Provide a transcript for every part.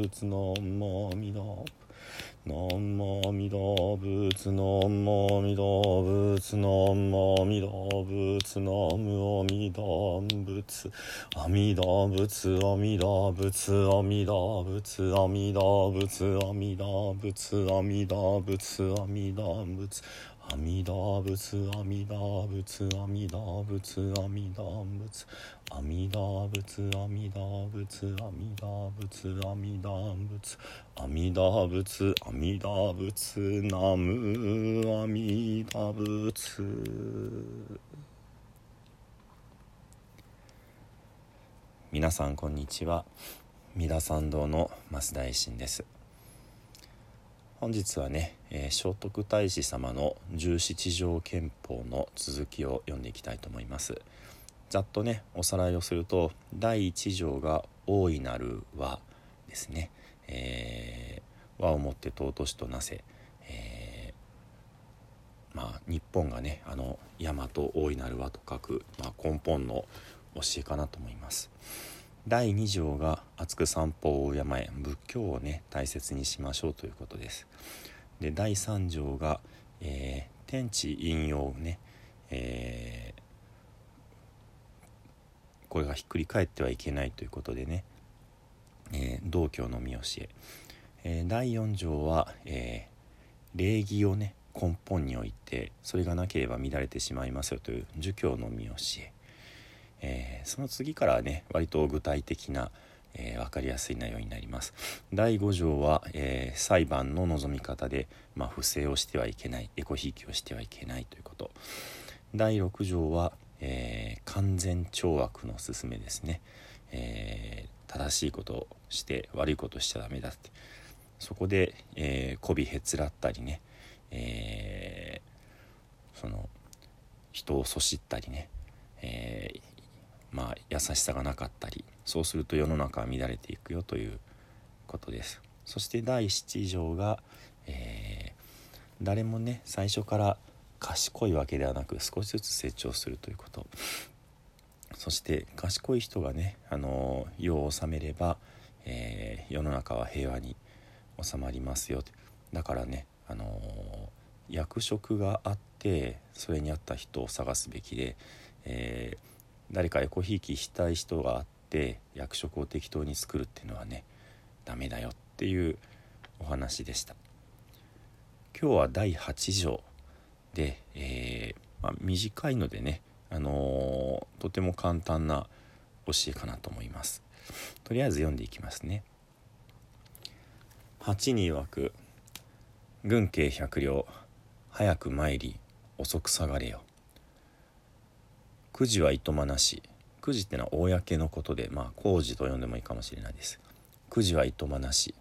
陀仏南無阿弥陀南無阿弥陀仏南無阿弥陀仏南無阿弥陀仏南無阿弥陀仏阿弥陀仏阿弥陀仏阿弥陀仏阿弥陀仏阿弥陀仏阿弥陀仏阿弥陀仏阿弥陀仏阿弥陀仏阿弥陀仏阿弥陀仏阿弥陀仏阿弥陀仏阿弥陀仏阿弥陀仏阿弥陀仏阿弥陀仏ナム阿弥陀仏皆さんこんにちは三田参道の増田衛進です本日はね、えー、聖徳太子様の十七条憲法の続きを読んでいきたいと思います。ざっとねおさらいをすると第一条が「大いなる和」ですね、えー、和をもって尊しとなせ、えー、まあ日本がねあの大和大いなる和と書く、まあ、根本の教えかなと思います。第2条が厚く散歩を敬え仏教をね大切にしましょうということです。で第3条が、えー、天地引用ね、えー、これがひっくり返ってはいけないということでね、えー、道教の見教え。えー、第4条は、えー、礼儀をね根本においてそれがなければ乱れてしまいますよという儒教の見教え。えー、その次からはね割と具体的な、えー、分かりやすい内容になります。第5条は、えー、裁判の望み方で、まあ、不正をしてはいけないエコひいきをしてはいけないということ。第6条は、え完全懲悪の勧めですね、え正しいことをして悪いことをしちゃダメだって。そこで、え媚びへつらったりね、えその人をそしったりね、えー、まあ、優しさがなかったりそうすると世の中は乱れていくよということです。そして第7条が、えー、誰もね最初から賢いわけではなく少しずつ成長するということ。そして賢い人がね、あの世を治めれば、えー、世の中は平和に収まりますよだからね、あの役職があってそれに合った人を探すべきで、えー誰かエコひいきしたい人があって役職を適当に作るっていうのはねダメだよっていうお話でした。今日は第8条で、えー、まあ、短いのでね、あのー、とても簡単な教えかなと思います。とりあえず読んでいきますね。8に曰く軍慶百両早く参り遅く下がれよ。くじはいとまなしくじってのは公のことでまあ工事と呼んでもいいかもしれないです。くじはいとまなし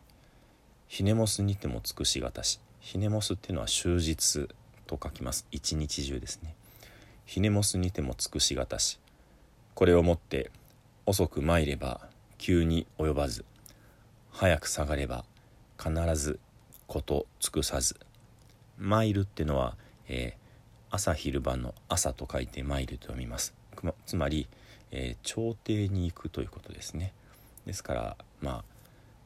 ひねもすにても尽くしがたし。ひねもすっていうのは終日と書きます。一日中ですね。ひねもすにても尽くしがたし。これをもって遅く参れば急に及ばず早く下がれば必ずこと尽くさず。参るってのは、えー、朝昼晩の朝と書いて参ると読みます。つまり、えー、朝廷に行くということですね。ですからまあ、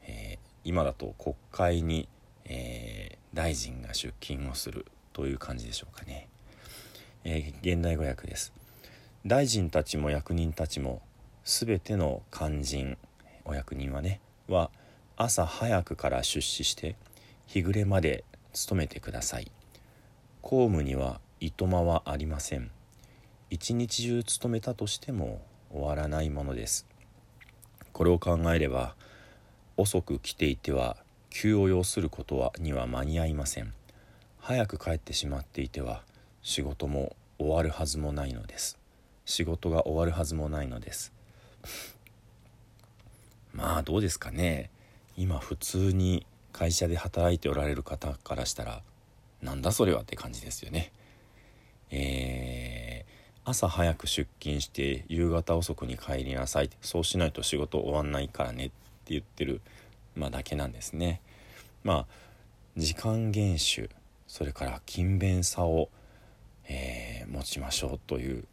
えー、今だと国会に、えー、大臣が出勤をするという感じでしょうかね、え現代語訳です。大臣たちも役人たちも全ての肝心お役人はねは朝早くから出資して日暮れまで勤めてください。公務にはいとまはありません。一日中勤めたとしても終わらないものです。これを考えれば遅く来ていては急を要することはには間に合いません。早く帰ってしまっていては仕事も終わるはずもないのです。仕事が終わるはずもないのです。まあどうですかね。今普通に会社で働いておられる方からしたらなんだそれはって感じですよね。えー、朝早く出勤して夕方遅くに帰りなさいそうしないと仕事終わんないからねって言ってる、まあ、だけなんですね。まあ時間厳守それから勤勉さを、えー、持ちましょうという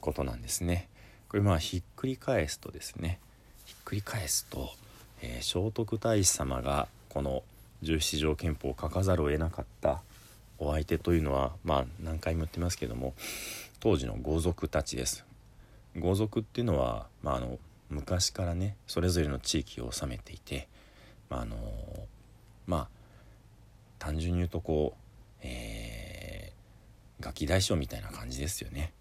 ことなんですね。これまあひっくり返すとですねひっくり返すと、えー、聖徳太子様がこの十七条憲法を書かざるを得なかったお相手というのはまあ何回も言ってますけども当時の豪族たちです豪族っていうのは、まあ、あの昔からねそれぞれの地域を治めていて、まあ、あのまあ単純に言うとこう、えー、ガキ大将みたいな感じですよね。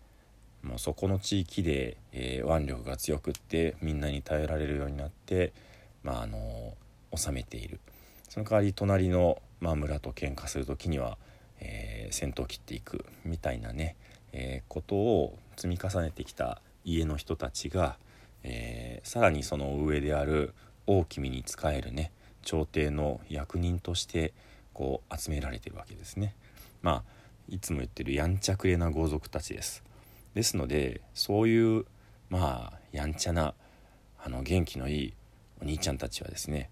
もうそこの地域で、えー、腕力が強くってみんなに頼られるようになって、まあ、あの治めているその代わり隣の、まあ、村と喧嘩する時には、えー、先頭を切っていくみたいなね、えー、ことを積み重ねてきた家の人たちが、えー、さらにその上である大君に仕えるね朝廷の役人としてこう集められてるわけですね。まあいつも言ってるやんちゃくれな豪族たちです。ですのでそういうまあやんちゃなあの元気のいいお兄ちゃんたちはですね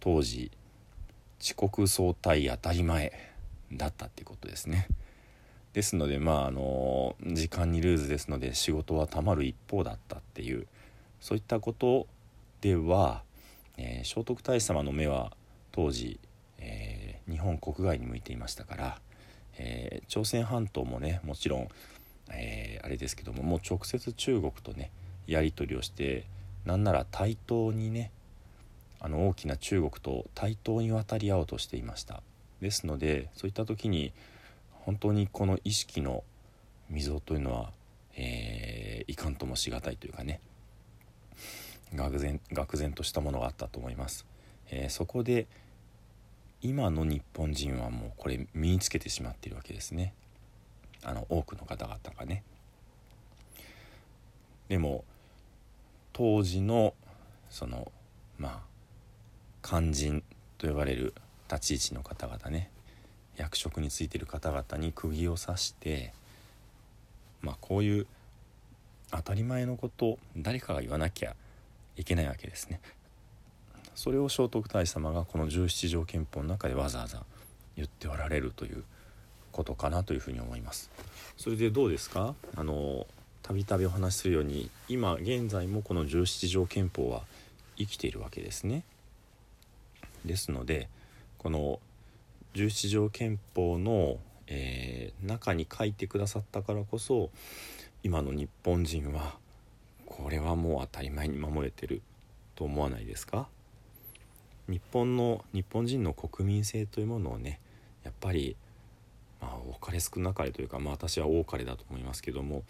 当時遅刻早退当たり前だったっていうことですね。ですのでまああの時間にルーズですので仕事はたまる一方だったっていうそういったことでは、えー、聖徳太子様の目は当時、えー、日本国外に向いていましたから、えー、朝鮮半島もねもちろんえ、あれですけどももう直接中国とねやり取りをしてなんなら対等にねあの大きな中国と対等に渡り合おうとしていましたですのでそういった時に本当にこの意識の溝というのは、えー、いかんともしがたいというかね愕然愕然としたものがあったと思います、えー、そこで今の日本人はもうこれ身につけてしまっているわけですね。あの多くの方々がね。でも当時のそのまあ肝心と呼ばれる立ち位置の方々ね役職についてる方々に釘を刺してまあこういう当たり前のことを誰かが言わなきゃいけないわけですね。それを聖徳太子様がこの十七条憲法の中でわざわざ言っておられるということかなというふうに思います。それでどうですか？あのたびたびお話しするように今現在もこの十七条憲法は生きているわけですね。ですのでこの十七条憲法の、えー、中に書いてくださったからこそ今の日本人はこれはもう当たり前に守れてると思わないですか？日本の日本人の国民性というものをねやっぱりまあ、多かれ少なかれというか、まあ、私は多かれだと思いますけども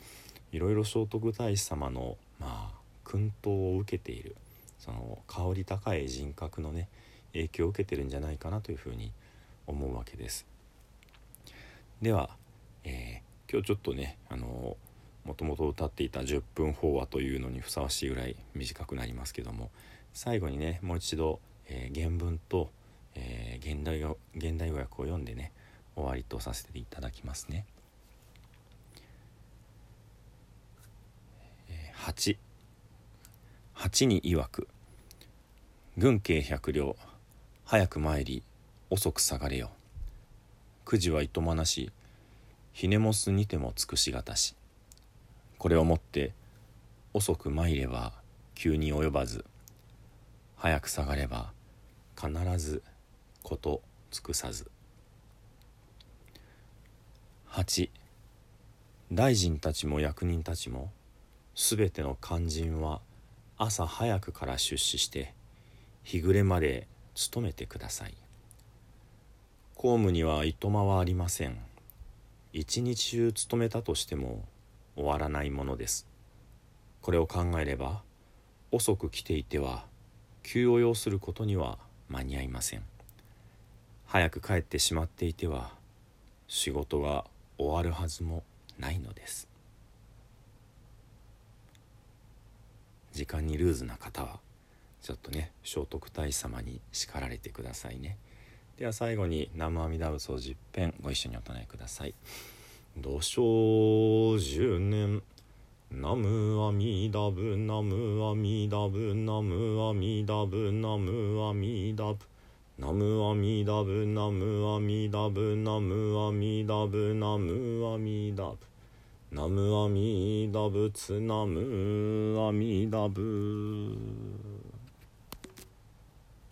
いろいろ聖徳太子様の、まあ、薫陶を受けているその香り高い人格のね影響を受けてるんじゃないかなというふうに思うわけです。では、えー、今日ちょっとねあのもともと歌っていた10分法話というのにふさわしいぐらい短くなりますけども最後にねもう一度、えー、原文と、えー、現代現代語訳を読んでね終わりとさせていただきますね。8 8に曰く軍慶百両早く参り遅く下がれよ。くじはいとまなしひねもすにても尽くしがたし。これをもって遅く参れば急に及ばず。早く下がれば必ずこと尽くさず。8大臣たちも役人たちもすべての肝心は朝早くから出資して日暮れまで勤めてください。公務にはいとまはありません。一日中勤めたとしても終わらないものです。これを考えれば遅く来ていては急を要することには間に合いません。早く帰ってしまっていては仕事が終わるはずもないのです。時間にルーズな方はちょっとね聖徳太子様に叱られてくださいね。では最後に南無阿弥陀仏を10編ご一緒にお唱えください「土生十年南無阿弥陀仏南無阿弥陀仏南無阿弥陀仏南無阿弥陀仏」南無阿弥陀仏南無阿弥陀仏南無阿弥陀仏ナムアミダブナ